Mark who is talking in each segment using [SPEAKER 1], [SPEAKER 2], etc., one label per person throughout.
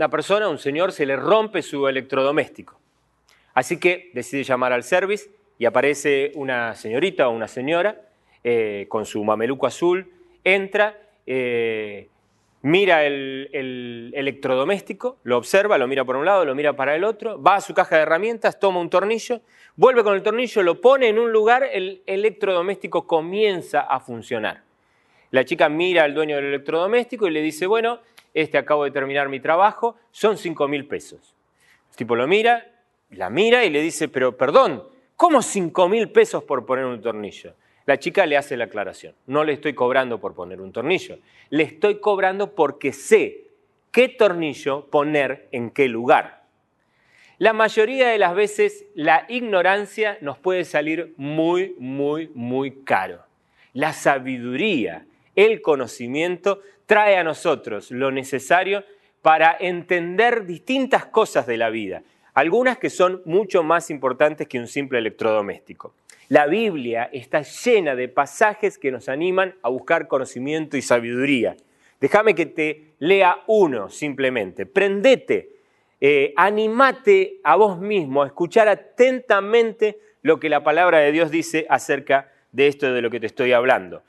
[SPEAKER 1] Una persona, un señor, se le rompe su electrodoméstico. Así que decide llamar al service y aparece una señorita o una señora eh, con su mameluco azul, entra, eh, mira el, electrodoméstico, lo observa, lo mira por un lado, lo mira para el otro, va a su caja de herramientas, toma un tornillo, vuelve con el tornillo, lo pone en un lugar, el electrodoméstico comienza a funcionar. La chica mira al dueño del electrodoméstico y le dice, bueno, este acabo de terminar mi trabajo, son 5 mil pesos. El tipo lo mira, la mira y le dice, pero perdón, ¿cómo 5 mil pesos por poner un tornillo? La chica le hace la aclaración, no le estoy cobrando por poner un tornillo, le estoy cobrando porque sé qué tornillo poner en qué lugar. La mayoría de las veces la ignorancia nos puede salir muy, muy, muy caro. La sabiduría, el conocimiento trae a nosotros lo necesario para entender distintas cosas de la vida, algunas que son mucho más importantes que un simple electrodoméstico. La Biblia está llena de pasajes que nos animan a buscar conocimiento y sabiduría. Déjame que te lea uno simplemente. Prendete, eh, animate a vos mismo a escuchar atentamente lo que la palabra de Dios dice acerca de esto de lo que te estoy hablando.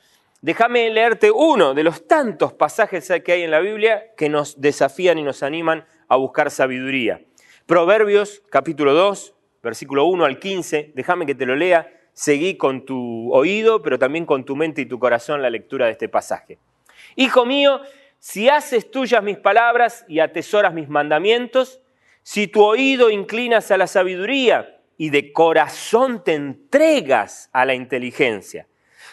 [SPEAKER 1] Déjame leerte uno de los tantos pasajes que hay en la Biblia que nos desafían y nos animan a buscar sabiduría. Proverbios capítulo 2, versículo 1 al 15, déjame que te lo lea, seguí con tu oído, pero también con tu mente y tu corazón la lectura de este pasaje. Hijo mío, si haces tuyas mis palabras y atesoras mis mandamientos, si tu oído inclinas a la sabiduría y de corazón te entregas a la inteligencia,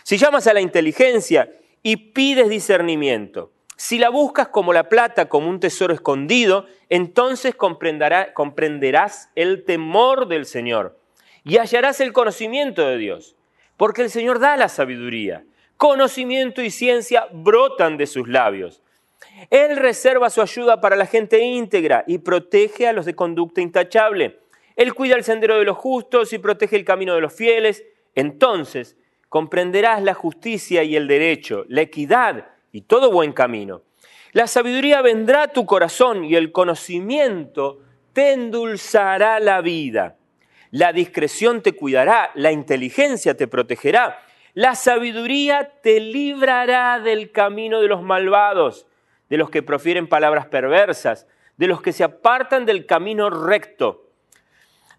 [SPEAKER 1] si llamas a la inteligencia y pides discernimiento, si la buscas como la plata, como un tesoro escondido, entonces comprenderás el temor del Señor y hallarás el conocimiento de Dios, porque el Señor da la sabiduría. Conocimiento y ciencia brotan de sus labios. Él reserva su ayuda para la gente íntegra y protege a los de conducta intachable. Él cuida el sendero de los justos y protege el camino de los fieles. Entonces comprenderás la justicia y el derecho, la equidad y todo buen camino. La sabiduría vendrá a tu corazón y el conocimiento te endulzará la vida. La discreción te cuidará, la inteligencia te protegerá, la sabiduría te librará del camino de los malvados, de los que profieren palabras perversas, de los que se apartan del camino recto,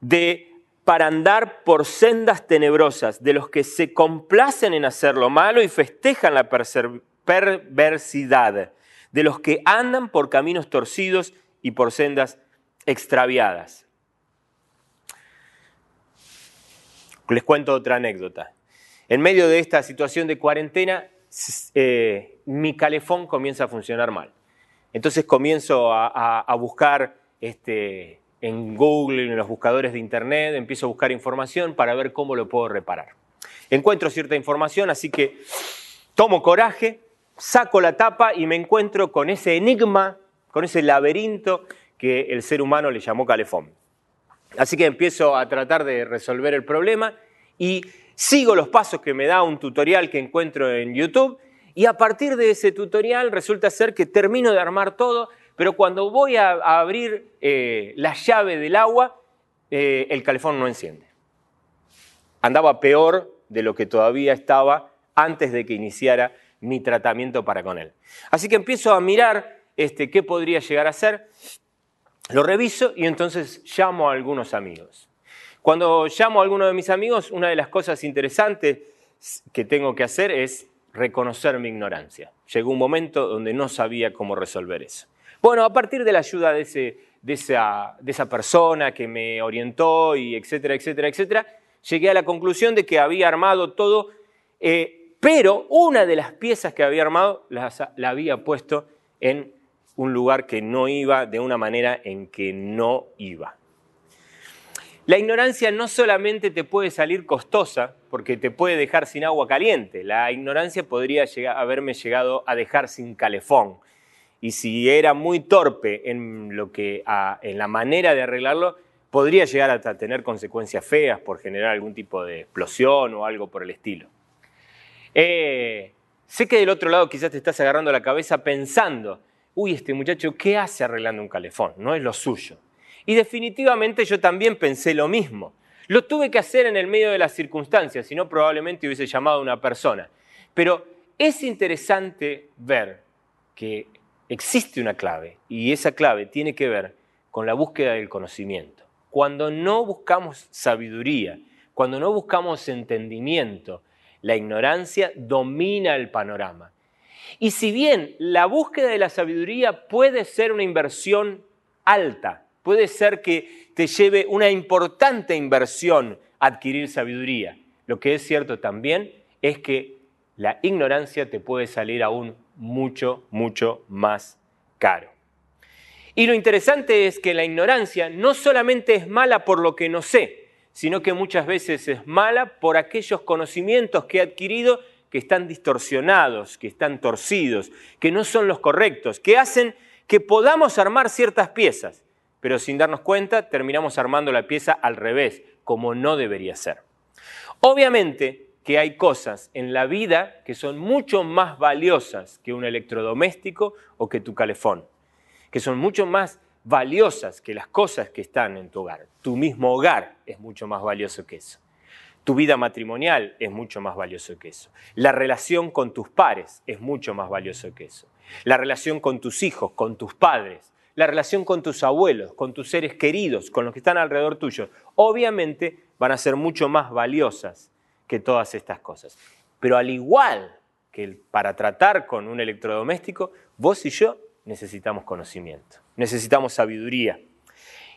[SPEAKER 1] de para andar por sendas tenebrosas, de los que se complacen en hacer lo malo y festejan la perversidad, de los que andan por caminos torcidos y por sendas extraviadas. Les cuento otra anécdota. En medio de esta situación de cuarentena, eh, mi calefón comienza a funcionar mal. Entonces comienzo a, a buscar este, en Google, en los buscadores de Internet, empiezo a buscar información para ver cómo lo puedo reparar. Encuentro cierta información, así que tomo coraje, saco la tapa y me encuentro con ese enigma, con ese laberinto que el ser humano le llamó calefón. Así que empiezo a tratar de resolver el problema y sigo los pasos que me da un tutorial que encuentro en YouTube y a partir de ese tutorial resulta ser que termino de armar todo pero cuando voy a, abrir eh, la llave del agua, eh, el calefón no enciende. Andaba peor de lo que todavía estaba antes de que iniciara mi tratamiento para con él. Así que empiezo a mirar este, qué podría llegar a ser, lo reviso y entonces llamo a algunos amigos. Cuando llamo a alguno de mis amigos, una de las cosas interesantes que tengo que hacer es reconocer mi ignorancia. Llegó un momento donde no sabía cómo resolver eso. Bueno, a partir de la ayuda de, esa, persona que me orientó y etcétera, etcétera, etcétera, llegué a la conclusión de que había armado todo, eh, pero una de las piezas que había armado la, la había puesto en un lugar que no iba, de una manera en que no iba. La ignorancia no solamente te puede salir costosa, porque te puede dejar sin agua caliente, la ignorancia podría haberme llegado a dejar sin calefón. Y si era muy torpe en, lo que, en la manera de arreglarlo, podría llegar a tener consecuencias feas por generar algún tipo de explosión o algo por el estilo. Eh, sé que del otro lado quizás te estás agarrando la cabeza pensando, uy, este muchacho, ¿qué hace arreglando un calefón? No es lo suyo. Y definitivamente yo también pensé lo mismo. Lo tuve que hacer en el medio de las circunstancias, si no probablemente hubiese llamado a una persona. Pero es interesante ver que existe una clave y esa clave tiene que ver con la búsqueda del conocimiento. Cuando no buscamos sabiduría, cuando no buscamos entendimiento, la ignorancia domina el panorama. Y si bien la búsqueda de la sabiduría puede ser una inversión alta, puede ser que te lleve una importante inversión adquirir sabiduría. Lo que es cierto también es que la ignorancia te puede salir aún mucho, mucho más caro. Y lo interesante es que la ignorancia no solamente es mala por lo que no sé, sino que muchas veces es mala por aquellos conocimientos que he adquirido que están distorsionados, que están torcidos, que no son los correctos, que hacen que podamos armar ciertas piezas, pero sin darnos cuenta terminamos armando la pieza al revés, como no debería ser. Obviamente que hay cosas en la vida que son mucho más valiosas que un electrodoméstico o que tu calefón, que son mucho más valiosas que las cosas que están en tu hogar. Tu mismo hogar es mucho más valioso que eso. Tu vida matrimonial es mucho más valioso que eso. La relación con tus pares es mucho más valioso que eso. La relación con tus hijos, con tus padres, la relación con tus abuelos, con tus seres queridos, con los que están alrededor tuyo, obviamente van a ser mucho más valiosas que todas estas cosas. Pero al igual que para tratar con un electrodoméstico, vos y yo necesitamos conocimiento, necesitamos sabiduría.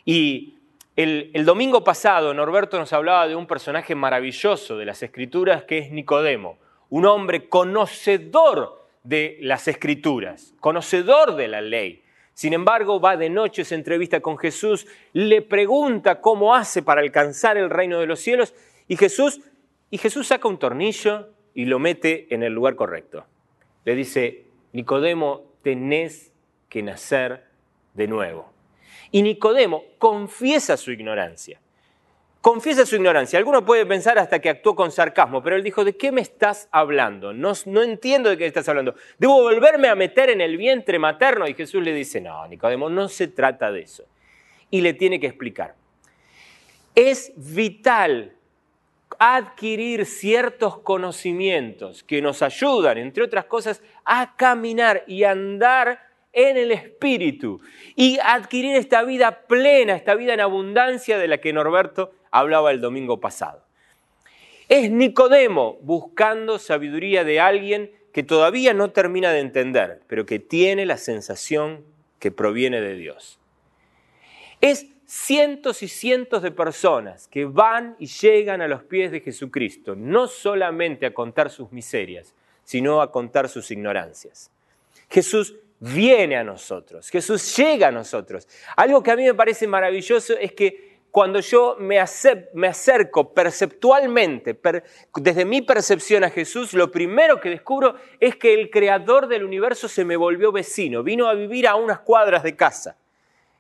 [SPEAKER 1] Y el, domingo pasado Norberto nos hablaba de un personaje maravilloso de las escrituras que es Nicodemo, un hombre conocedor de las escrituras, conocedor de la ley, sin embargo, va de noche, se entrevista con Jesús, le pregunta cómo hace para alcanzar el reino de los cielos y Jesús, y Jesús saca un tornillo y lo mete en el lugar correcto. Le dice, Nicodemo, tenés que nacer de nuevo. Y Nicodemo confiesa su ignorancia. Confiesa su ignorancia. Alguno puede pensar hasta que actuó con sarcasmo, pero él dijo, ¿de qué me estás hablando? No, no entiendo de qué estás hablando. ¿Debo volverme a meter en el vientre materno? Y Jesús le dice, no, Nicodemo, no se trata de eso. Y le tiene que explicar. Es vital adquirir ciertos conocimientos que nos ayudan, entre otras cosas, a caminar y andar en el Espíritu y adquirir esta vida plena, esta vida en abundancia de la que Norberto hablaba el domingo pasado. Es Nicodemo buscando sabiduría de alguien que todavía no termina de entender, pero que tiene la sensación que proviene de Dios. Es cientos y cientos de personas que van y llegan a los pies de Jesucristo, no solamente a contar sus miserias, sino a contar sus ignorancias. Jesús viene a nosotros, Jesús llega a nosotros. Algo que a mí me parece maravilloso es que cuando yo me, acerco perceptualmente, desde mi percepción a Jesús, lo primero que descubro es que el creador del universo se me volvió vecino, vino a vivir a unas cuadras de casa.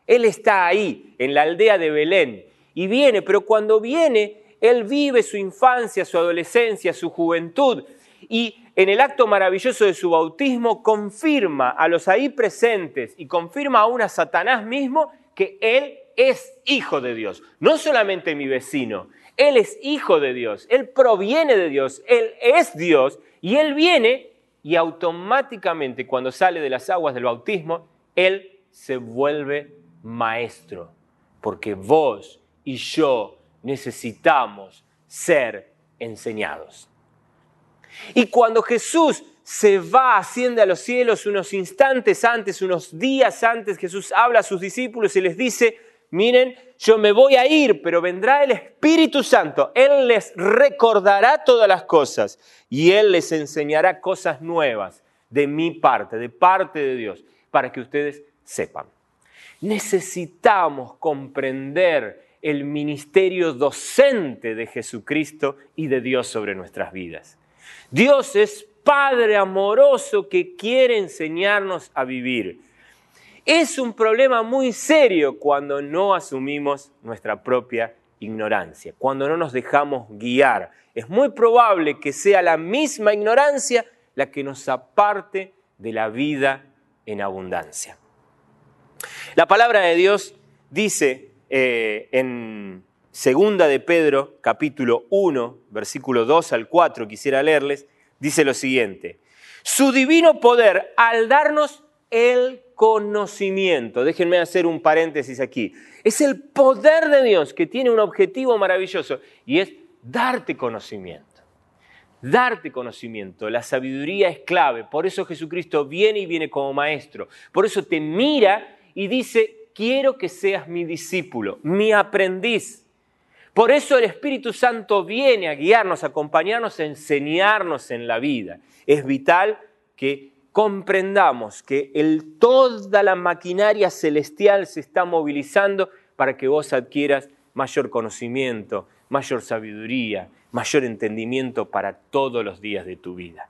[SPEAKER 1] Él está ahí, en la aldea de Belén, y viene, pero cuando viene, Él vive su infancia, su adolescencia, su juventud, y en el acto maravilloso de su bautismo confirma a los ahí presentes y confirma aún a Satanás mismo que Él es hijo de Dios. No solamente mi vecino, Él es hijo de Dios, Él proviene de Dios, Él es Dios y Él viene y automáticamente cuando sale de las aguas del bautismo, Él se vuelve maestro, porque vos y yo necesitamos ser enseñados. Y cuando Jesús se va, asciende a los cielos unos instantes antes, unos días antes, Jesús habla a sus discípulos y les dice, miren, yo me voy a ir, pero vendrá el Espíritu Santo. Él les recordará todas las cosas y Él les enseñará cosas nuevas de mi parte, de parte de Dios, para que ustedes sepan. Necesitamos comprender el ministerio docente de Jesucristo y de Dios sobre nuestras vidas. Dios es Padre amoroso que quiere enseñarnos a vivir. Es un problema muy serio cuando no asumimos nuestra propia ignorancia, cuando no nos dejamos guiar. Es muy probable que sea la misma ignorancia la que nos aparte de la vida en abundancia. La palabra de Dios dice eh, en segunda de Pedro, capítulo 1, versículo 2 al 4, quisiera leerles, dice lo siguiente, su divino poder al darnos el conocimiento, déjenme hacer un paréntesis aquí, es el poder de Dios que tiene un objetivo maravilloso y es darte conocimiento. Darte conocimiento, la sabiduría es clave, por eso Jesucristo viene y viene como maestro, por eso te mira y dice, quiero que seas mi discípulo, mi aprendiz. Por eso el Espíritu Santo viene a guiarnos, a acompañarnos, a enseñarnos en la vida. Es vital que comprendamos que el, toda la maquinaria celestial se está movilizando para que vos adquieras mayor conocimiento, mayor sabiduría, mayor entendimiento para todos los días de tu vida.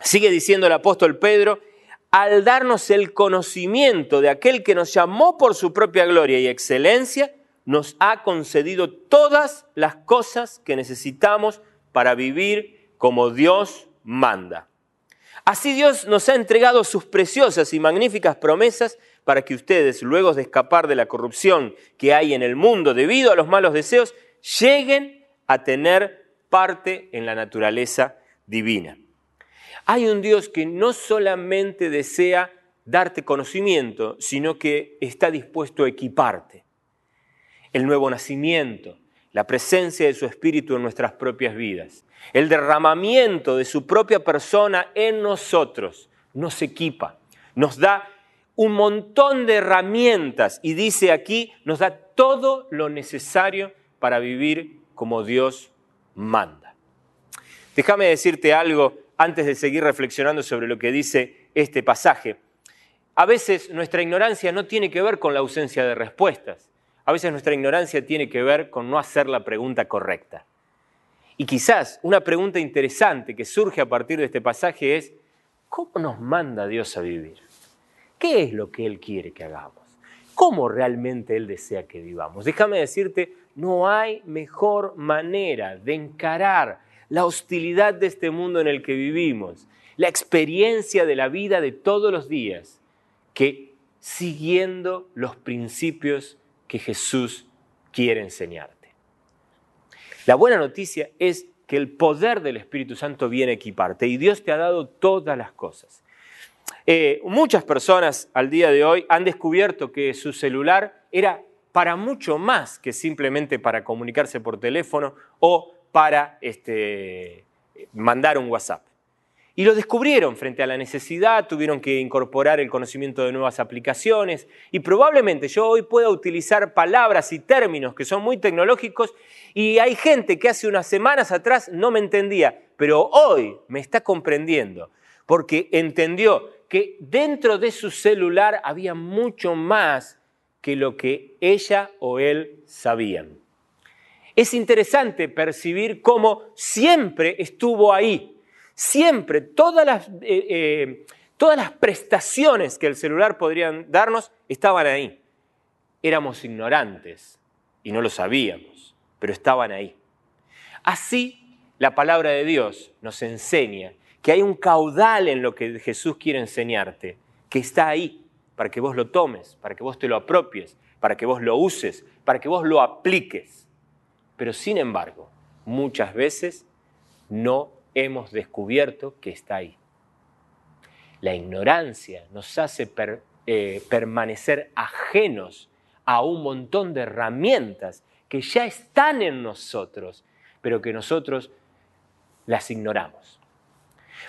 [SPEAKER 1] Sigue diciendo el apóstol Pedro, al darnos el conocimiento de aquel que nos llamó por su propia gloria y excelencia, nos ha concedido todas las cosas que necesitamos para vivir como Dios manda. Así Dios nos ha entregado sus preciosas y magníficas promesas para que ustedes, luego de escapar de la corrupción que hay en el mundo debido a los malos deseos, lleguen a tener parte en la naturaleza divina. Hay un Dios que no solamente desea darte conocimiento, sino que está dispuesto a equiparte. El nuevo nacimiento, la presencia de su Espíritu en nuestras propias vidas, el derramamiento de su propia persona en nosotros, nos equipa, nos da un montón de herramientas y dice aquí, nos da todo lo necesario para vivir como Dios manda. Déjame decirte algo antes de seguir reflexionando sobre lo que dice este pasaje. A veces nuestra ignorancia no tiene que ver con la ausencia de respuestas. A veces nuestra ignorancia tiene que ver con no hacer la pregunta correcta. Y quizás una pregunta interesante que surge a partir de este pasaje es, ¿cómo nos manda Dios a vivir? ¿Qué es lo que Él quiere que hagamos? ¿Cómo realmente Él desea que vivamos? Déjame decirte, no hay mejor manera de encarar la hostilidad de este mundo en el que vivimos, la experiencia de la vida de todos los días, que siguiendo los principios que Jesús quiere enseñarte. La buena noticia es que el poder del Espíritu Santo viene a equiparte y Dios te ha dado todas las cosas. Eh, muchas personas al día de hoy han descubierto que su celular era para mucho más que simplemente para comunicarse por teléfono o para este, mandar un WhatsApp. Y lo descubrieron frente a la necesidad, tuvieron que incorporar el conocimiento de nuevas aplicaciones y probablemente yo hoy pueda utilizar palabras y términos que son muy tecnológicos y hay gente que hace unas semanas atrás no me entendía, pero hoy me está comprendiendo porque entendió que dentro de su celular había mucho más que lo que ella o él sabían es interesante percibir cómo siempre estuvo ahí, siempre, todas las, eh, eh, todas las prestaciones que el celular podría darnos estaban ahí. Éramos ignorantes y no lo sabíamos, pero estaban ahí. Así, la palabra de Dios nos enseña que hay un caudal en lo que Jesús quiere enseñarte, que está ahí para que vos lo tomes, para que vos te lo apropies, para que vos lo uses, para que vos lo apliques. Pero sin embargo, muchas veces no hemos descubierto que está ahí. La ignorancia nos hace eh, permanecer ajenos a un montón de herramientas que ya están en nosotros, pero que nosotros las ignoramos.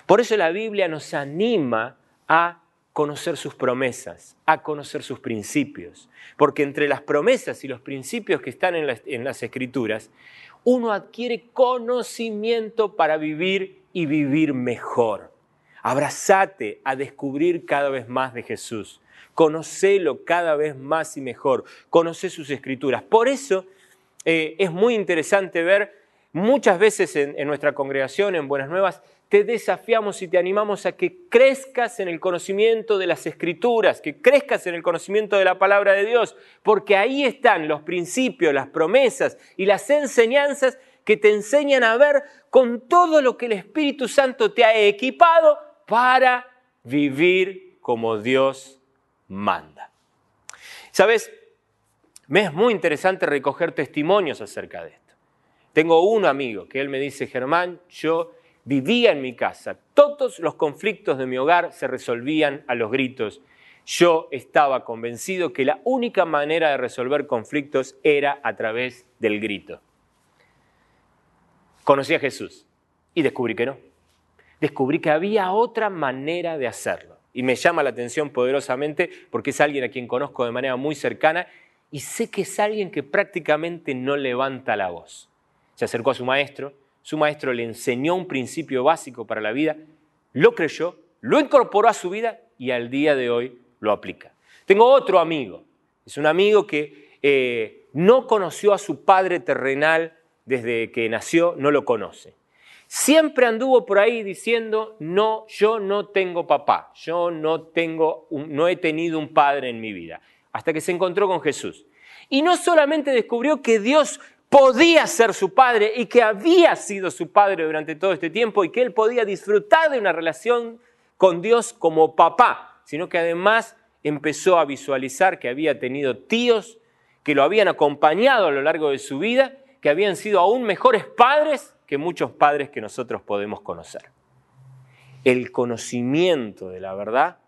[SPEAKER 1] Por eso la Biblia nos anima a conocer sus promesas, a conocer sus principios. Porque entre las promesas y los principios que están en las, escrituras, uno adquiere conocimiento para vivir y vivir mejor. Abrazate a descubrir cada vez más de Jesús. Conocelo cada vez más y mejor. Conoce sus escrituras. Por eso eh, es muy interesante ver muchas veces en, nuestra congregación, en Buenas Nuevas, te desafiamos y te animamos a que crezcas en el conocimiento de las escrituras, que crezcas en el conocimiento de la palabra de Dios, porque ahí están los principios, las promesas y las enseñanzas que te enseñan a ver con todo lo que el Espíritu Santo te ha equipado para vivir como Dios manda. ¿Sabes? Me es muy interesante recoger testimonios acerca de esto. Tengo un amigo que él me dice, Germán, yo vivía en mi casa, todos los conflictos de mi hogar se resolvían a los gritos. Yo estaba convencido que la única manera de resolver conflictos era a través del grito. Conocí a Jesús y descubrí que no. Descubrí que había otra manera de hacerlo. Y me llama la atención poderosamente porque es alguien a quien conozco de manera muy cercana y sé que es alguien que prácticamente no levanta la voz. Se acercó a su maestro, su maestro le enseñó un principio básico para la vida, lo creyó, lo incorporó a su vida y al día de hoy lo aplica. Tengo otro amigo, es un amigo que eh, no conoció a su padre terrenal desde que nació, no lo conoce. Siempre anduvo por ahí diciendo, no, yo no tengo papá, yo no, tengo no he tenido un padre en mi vida hasta que se encontró con Jesús. Y no solamente descubrió que Dios podía ser su padre y que había sido su padre durante todo este tiempo y que él podía disfrutar de una relación con Dios como papá, sino que además empezó a visualizar que había tenido tíos que lo habían acompañado a lo largo de su vida, que habían sido aún mejores padres que muchos padres que nosotros podemos conocer. El conocimiento de la verdad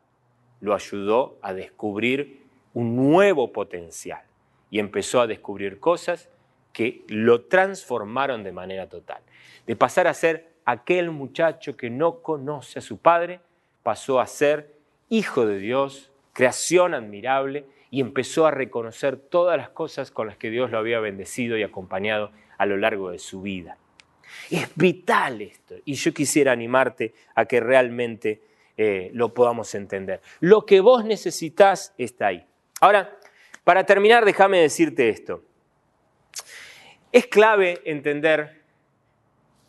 [SPEAKER 1] lo ayudó a descubrir un nuevo potencial y empezó a descubrir cosas que lo transformaron de manera total. De pasar a ser aquel muchacho que no conoce a su padre, pasó a ser hijo de Dios, creación admirable, y empezó a reconocer todas las cosas con las que Dios lo había bendecido y acompañado a lo largo de su vida. Es vital esto, y yo quisiera animarte a que realmente eh, lo podamos entender. Lo que vos necesitas está ahí. Ahora, para terminar, déjame decirte esto. Es clave entender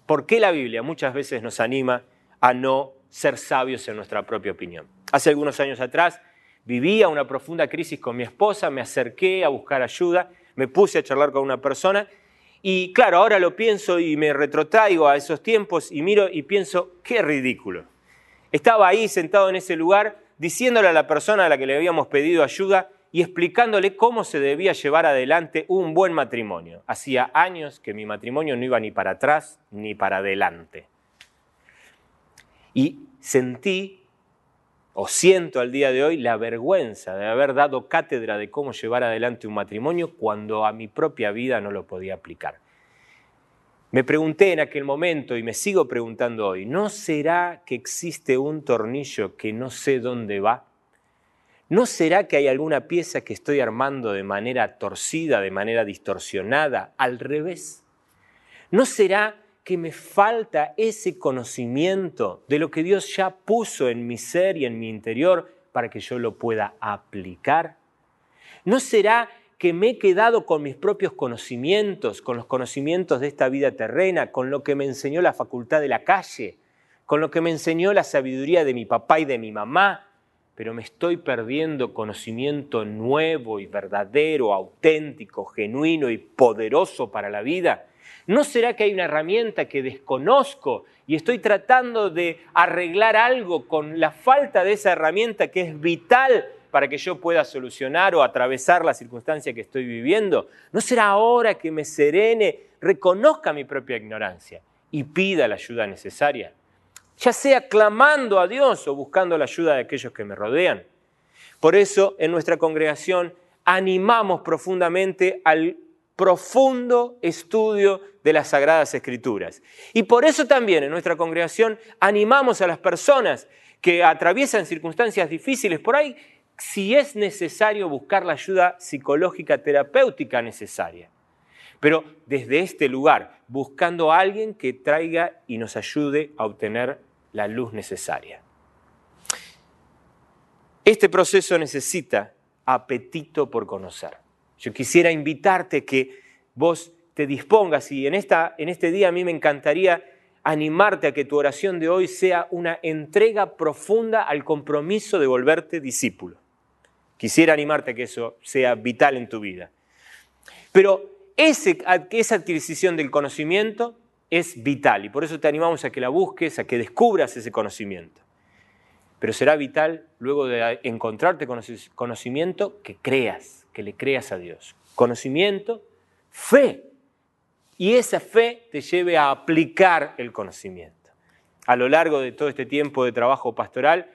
[SPEAKER 1] por qué la Biblia muchas veces nos anima a no ser sabios en nuestra propia opinión. Hace algunos años atrás vivía una profunda crisis con mi esposa, me acerqué a buscar ayuda, me puse a charlar con una persona y claro, ahora lo pienso y me retrotraigo a esos tiempos y miro y pienso, qué ridículo. Estaba ahí sentado en ese lugar diciéndole a la persona a la que le habíamos pedido ayuda, y explicándole cómo se debía llevar adelante un buen matrimonio. Hacía años que mi matrimonio no iba ni para atrás ni para adelante. Y sentí, o siento al día de hoy, la vergüenza de haber dado cátedra de cómo llevar adelante un matrimonio cuando a mi propia vida no lo podía aplicar. Me pregunté en aquel momento y me sigo preguntando hoy, ¿no será que existe un tornillo que no sé dónde va? ¿No será que hay alguna pieza que estoy armando de manera torcida, de manera distorsionada, al revés? ¿No será que me falta ese conocimiento de lo que Dios ya puso en mi ser y en mi interior para que yo lo pueda aplicar? ¿No será que me he quedado con mis propios conocimientos, con los conocimientos de esta vida terrena, con lo que me enseñó la facultad de la calle, con lo que me enseñó la sabiduría de mi papá y de mi mamá, pero me estoy perdiendo conocimiento nuevo y verdadero, auténtico, genuino y poderoso para la vida? ¿No será que hay una herramienta que desconozco y estoy tratando de arreglar algo con la falta de esa herramienta que es vital para que yo pueda solucionar o atravesar la circunstancia que estoy viviendo? ¿No será ahora que me serene, reconozca mi propia ignorancia y pida la ayuda necesaria? Ya sea clamando a Dios o buscando la ayuda de aquellos que me rodean. Por eso en nuestra congregación animamos profundamente al profundo estudio de las Sagradas Escrituras. Y por eso también en nuestra congregación animamos a las personas que atraviesan circunstancias difíciles, por ahí, si es necesario buscar la ayuda psicológica terapéutica necesaria. Pero desde este lugar, buscando a alguien que traiga y nos ayude a obtener la luz necesaria. Este proceso necesita apetito por conocer. Yo quisiera invitarte que vos te dispongas y en, esta, en este día a mí me encantaría animarte a que tu oración de hoy sea una entrega profunda al compromiso de volverte discípulo. Quisiera animarte a que eso sea vital en tu vida. Pero ese, esa adquisición del conocimiento es vital y por eso te animamos a que la busques, a que descubras ese conocimiento. Pero será vital luego de encontrarte conocimiento que creas, que le creas a Dios. Conocimiento, fe, y esa fe te lleve a aplicar el conocimiento. A lo largo de todo este tiempo de trabajo pastoral,